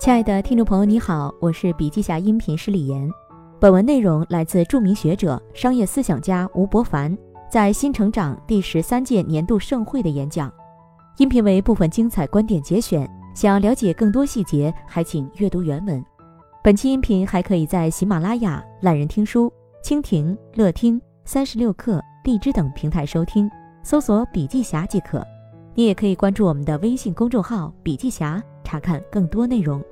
亲爱的听众朋友，你好，我是笔记侠音频师李岩。本文内容来自著名学者、商业思想家吴伯凡在新成长第十三届年度盛会的演讲。音频为部分精彩观点节选，想了解更多细节，还请阅读原文。本期音频还可以在喜马拉雅、懒人听书、蜻蜓、乐听、三十六课、荔枝等平台收听，搜索“笔记侠”即可。你也可以关注我们的微信公众号“笔记侠”，查看更多内容。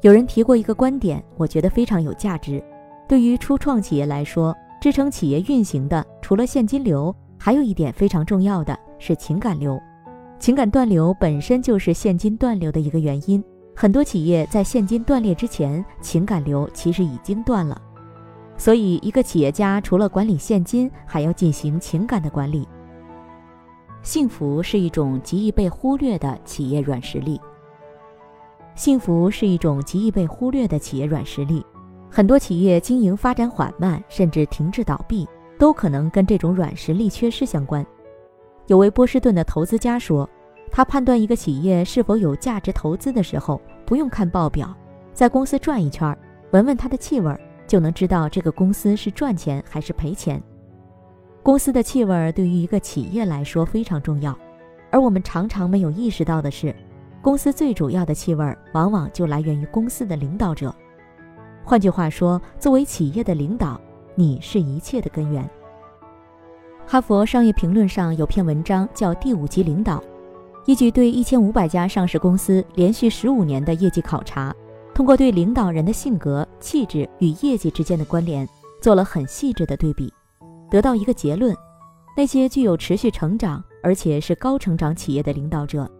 有人提过一个观点，我觉得非常有价值。对于初创企业来说，支撑企业运行的除了现金流，还有一点非常重要的是情感流。情感断流本身就是现金断流的一个原因。很多企业在现金断裂之前，情感流其实已经断了。所以，一个企业家除了管理现金，还要进行情感的管理。幸福是一种极易被忽略的企业软实力。幸福是一种极易被忽略的企业软实力。很多企业经营发展缓慢，甚至停滞倒闭，都可能跟这种软实力缺失相关。有位波士顿的投资家说，他判断一个企业是否有价值投资的时候，不用看报表，在公司转一圈，闻闻它的气味。就能知道这个公司是赚钱还是赔钱。公司的气味对于一个企业来说非常重要，而我们常常没有意识到的是，公司最主要的气味往往就来源于公司的领导者。换句话说，作为企业的领导，你是一切的根源。哈佛商业评论上有篇文章叫《第五级领导》，依据对一千五百家上市公司连续十五年的业绩考察。通过对领导人的性格、气质与业绩之间的关联做了很细致的对比，得到一个结论：那些具有持续成长而且是高成长企业的领导者，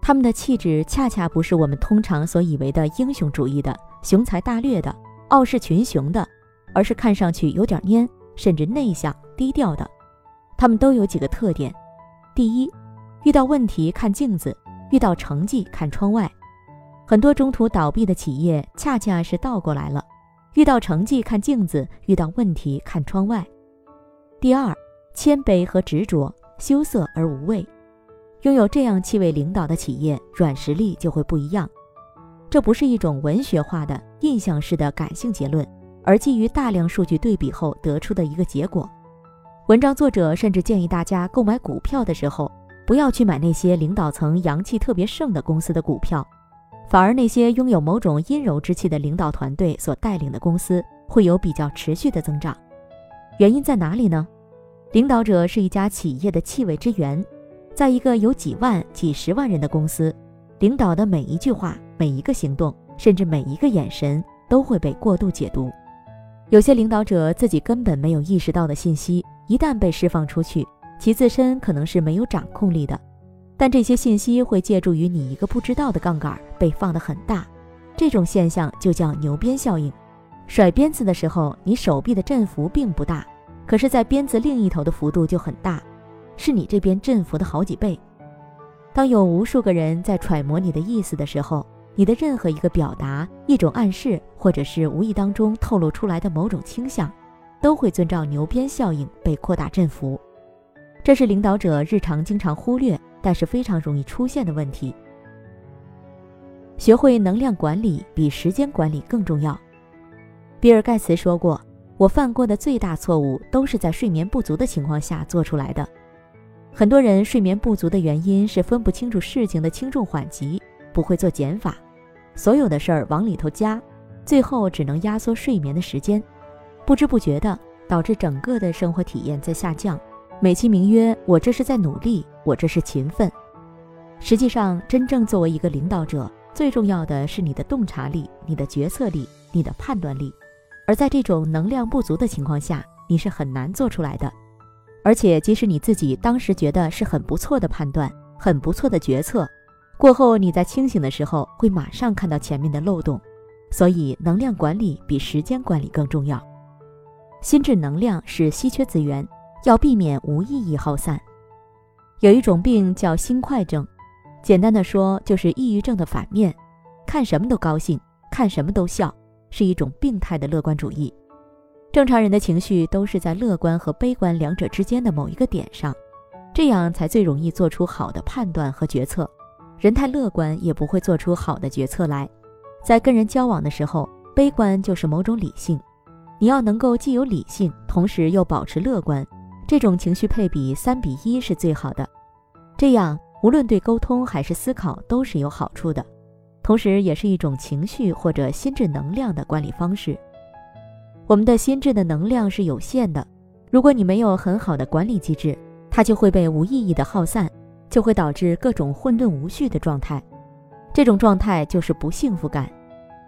他们的气质恰恰不是我们通常所以为的英雄主义的、雄才大略的、傲视群雄的，而是看上去有点蔫，甚至内向低调的。他们都有几个特点：第一，遇到问题看镜子，遇到成绩看窗外。很多中途倒闭的企业恰恰是倒过来了，遇到成绩看镜子，遇到问题看窗外。第二，谦卑和执着，羞涩而无畏。拥有这样气味领导的企业，软实力就会不一样。这不是一种文学化的印象式的感性结论，而基于大量数据对比后得出的一个结果。文章作者甚至建议大家购买股票的时候，不要去买那些领导层阳气特别盛的公司的股票。反而，那些拥有某种阴柔之气的领导团队所带领的公司会有比较持续的增长。原因在哪里呢？领导者是一家企业的气味之源。在一个有几万、几十万人的公司，领导的每一句话、每一个行动，甚至每一个眼神，都会被过度解读。有些领导者自己根本没有意识到的信息，一旦被释放出去，其自身可能是没有掌控力的。但这些信息会借助于你一个不知道的杠杆被放得很大，这种现象就叫牛鞭效应。甩鞭子的时候，你手臂的振幅并不大，可是，在鞭子另一头的幅度就很大，是你这边振幅的好几倍。当有无数个人在揣摩你的意思的时候，你的任何一个表达、一种暗示，或者是无意当中透露出来的某种倾向，都会遵照牛鞭效应被扩大振幅。这是领导者日常经常忽略。但是非常容易出现的问题。学会能量管理比时间管理更重要。比尔盖茨说过：“我犯过的最大错误都是在睡眠不足的情况下做出来的。”很多人睡眠不足的原因是分不清楚事情的轻重缓急，不会做减法，所有的事儿往里头加，最后只能压缩睡眠的时间，不知不觉的导致整个的生活体验在下降。美其名曰“我这是在努力”。我这是勤奋，实际上，真正作为一个领导者，最重要的是你的洞察力、你的决策力、你的判断力。而在这种能量不足的情况下，你是很难做出来的。而且，即使你自己当时觉得是很不错的判断、很不错的决策，过后你在清醒的时候会马上看到前面的漏洞。所以，能量管理比时间管理更重要。心智能量是稀缺资源，要避免无意义耗散。有一种病叫心快症，简单的说就是抑郁症的反面，看什么都高兴，看什么都笑，是一种病态的乐观主义。正常人的情绪都是在乐观和悲观两者之间的某一个点上，这样才最容易做出好的判断和决策。人太乐观也不会做出好的决策来。在跟人交往的时候，悲观就是某种理性。你要能够既有理性，同时又保持乐观，这种情绪配比三比一是最好的。这样无论对沟通还是思考都是有好处的，同时也是一种情绪或者心智能量的管理方式。我们的心智的能量是有限的，如果你没有很好的管理机制，它就会被无意义的耗散，就会导致各种混沌无序的状态。这种状态就是不幸福感，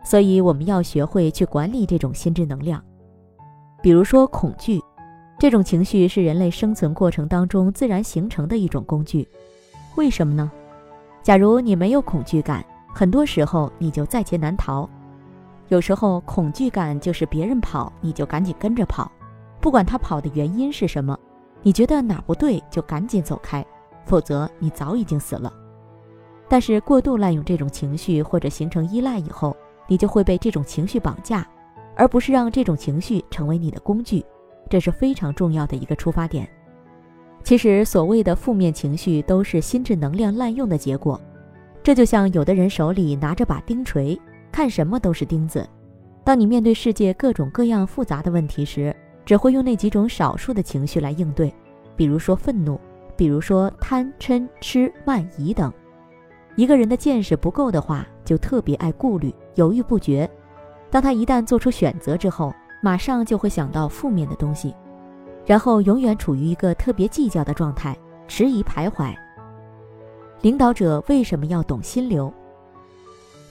所以我们要学会去管理这种心智能量。比如说恐惧，这种情绪是人类生存过程当中自然形成的一种工具。为什么呢？假如你没有恐惧感，很多时候你就在劫难逃。有时候恐惧感就是别人跑，你就赶紧跟着跑，不管他跑的原因是什么，你觉得哪不对就赶紧走开，否则你早已经死了。但是过度滥用这种情绪或者形成依赖以后，你就会被这种情绪绑架。而不是让这种情绪成为你的工具，这是非常重要的一个出发点。其实，所谓的负面情绪都是心智能量滥用的结果。这就像有的人手里拿着把钉锤，看什么都是钉子。当你面对世界各种各样复杂的问题时，只会用那几种少数的情绪来应对，比如说愤怒，比如说贪嗔痴慢疑等。一个人的见识不够的话，就特别爱顾虑，犹豫不决。当他一旦做出选择之后，马上就会想到负面的东西，然后永远处于一个特别计较的状态，迟疑徘徊。领导者为什么要懂心流？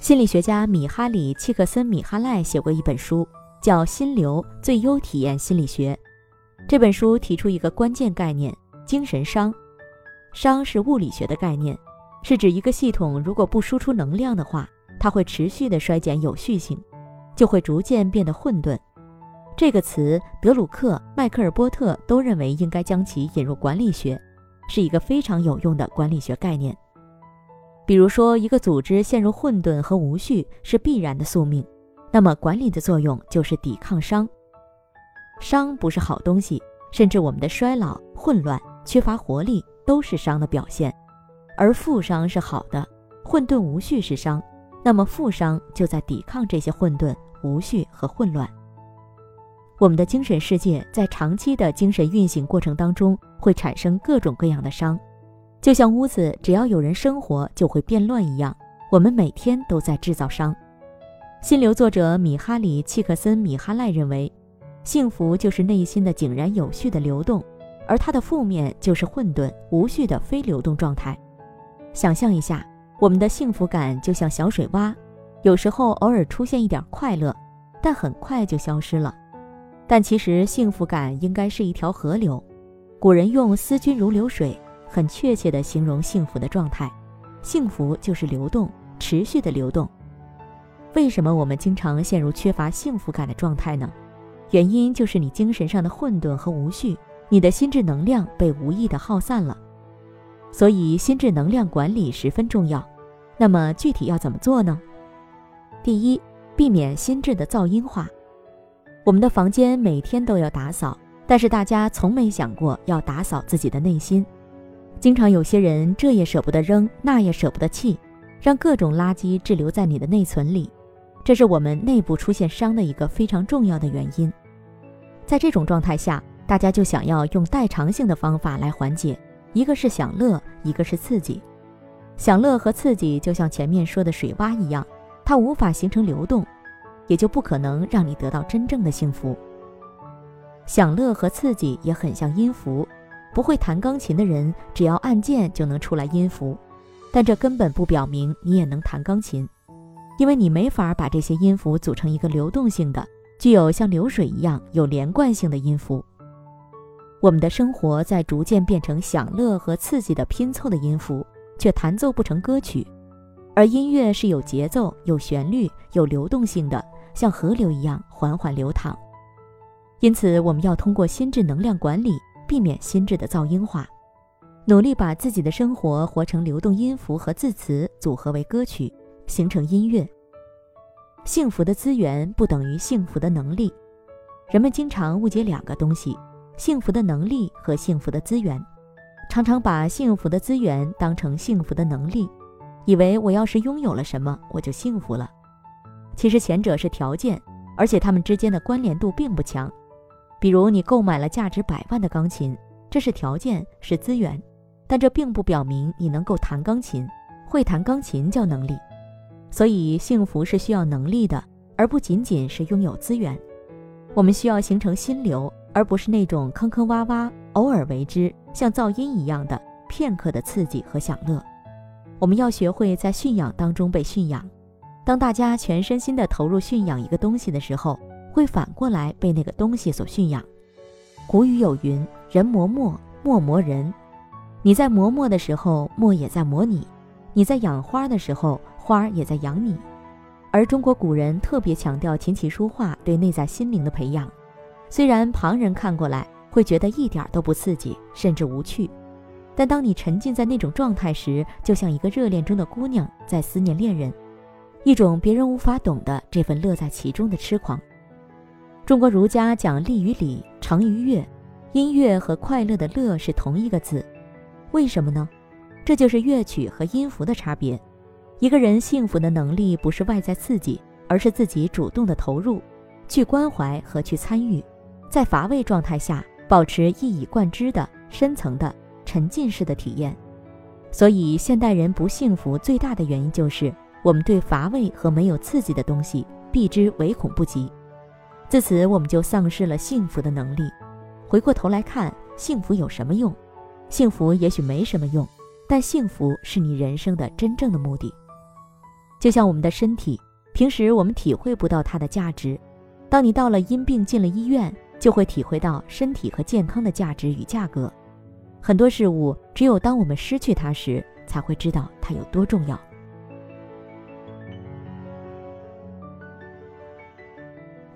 心理学家米哈里·契克森米哈赖写过一本书，叫《心流最优体验心理学》。这本书提出一个关键概念：精神伤。伤是物理学的概念，是指一个系统如果不输出能量的话，它会持续的衰减有序性。就会逐渐变得混沌。这个词，德鲁克、迈克尔波特都认为应该将其引入管理学，是一个非常有用的管理学概念。比如说，一个组织陷入混沌和无序是必然的宿命，那么管理的作用就是抵抗伤。伤不是好东西，甚至我们的衰老、混乱、缺乏活力都是伤的表现，而负伤是好的，混沌无序是伤。那么负伤就在抵抗这些混沌、无序和混乱。我们的精神世界在长期的精神运行过程当中会产生各种各样的伤，就像屋子只要有人生活就会变乱一样，我们每天都在制造伤。心流作者米哈里·契克森米哈赖认为，幸福就是内心的井然有序的流动，而它的负面就是混沌、无序的非流动状态。想象一下。我们的幸福感就像小水洼，有时候偶尔出现一点快乐，但很快就消失了。但其实幸福感应该是一条河流。古人用“思君如流水”很确切地形容幸福的状态。幸福就是流动，持续的流动。为什么我们经常陷入缺乏幸福感的状态呢？原因就是你精神上的混沌和无序，你的心智能量被无意的耗散了。所以心智能量管理十分重要。那么具体要怎么做呢？第一，避免心智的噪音化。我们的房间每天都要打扫，但是大家从没想过要打扫自己的内心。经常有些人这也舍不得扔，那也舍不得弃，让各种垃圾滞留在你的内存里，这是我们内部出现伤的一个非常重要的原因。在这种状态下，大家就想要用代偿性的方法来缓解，一个是享乐，一个是刺激。享乐和刺激就像前面说的水洼一样，它无法形成流动，也就不可能让你得到真正的幸福。享乐和刺激也很像音符，不会弹钢琴的人只要按键就能出来音符，但这根本不表明你也能弹钢琴，因为你没法把这些音符组成一个流动性的、具有像流水一样有连贯性的音符。我们的生活在逐渐变成享乐和刺激的拼凑的音符。却弹奏不成歌曲，而音乐是有节奏、有旋律、有流动性的，像河流一样缓缓流淌。因此，我们要通过心智能量管理，避免心智的噪音化，努力把自己的生活活成流动音符和字词组合为歌曲，形成音乐。幸福的资源不等于幸福的能力，人们经常误解两个东西：幸福的能力和幸福的资源。常常把幸福的资源当成幸福的能力，以为我要是拥有了什么，我就幸福了。其实前者是条件，而且它们之间的关联度并不强。比如你购买了价值百万的钢琴，这是条件，是资源，但这并不表明你能够弹钢琴。会弹钢琴叫能力，所以幸福是需要能力的，而不仅仅是拥有资源。我们需要形成心流，而不是那种坑坑洼洼、偶尔为之、像噪音一样的片刻的刺激和享乐。我们要学会在驯养当中被驯养。当大家全身心地投入驯养一个东西的时候，会反过来被那个东西所驯养。古语有云：“人磨墨，墨磨人。”你在磨墨的时候，墨也在磨你。你在养花的时候，花也在养你。而中国古人特别强调琴棋书画对内在心灵的培养，虽然旁人看过来会觉得一点都不刺激，甚至无趣，但当你沉浸在那种状态时，就像一个热恋中的姑娘在思念恋人，一种别人无法懂的这份乐在其中的痴狂。中国儒家讲利与礼，成于乐，音乐和快乐的乐是同一个字，为什么呢？这就是乐曲和音符的差别。一个人幸福的能力不是外在刺激，而是自己主动的投入，去关怀和去参与，在乏味状态下保持一以贯之的深层的沉浸式的体验。所以，现代人不幸福最大的原因就是我们对乏味和没有刺激的东西避之唯恐不及，自此我们就丧失了幸福的能力。回过头来看，幸福有什么用？幸福也许没什么用。但幸福是你人生的真正的目的，就像我们的身体，平时我们体会不到它的价值，当你到了因病进了医院，就会体会到身体和健康的价值与价格。很多事物，只有当我们失去它时，才会知道它有多重要。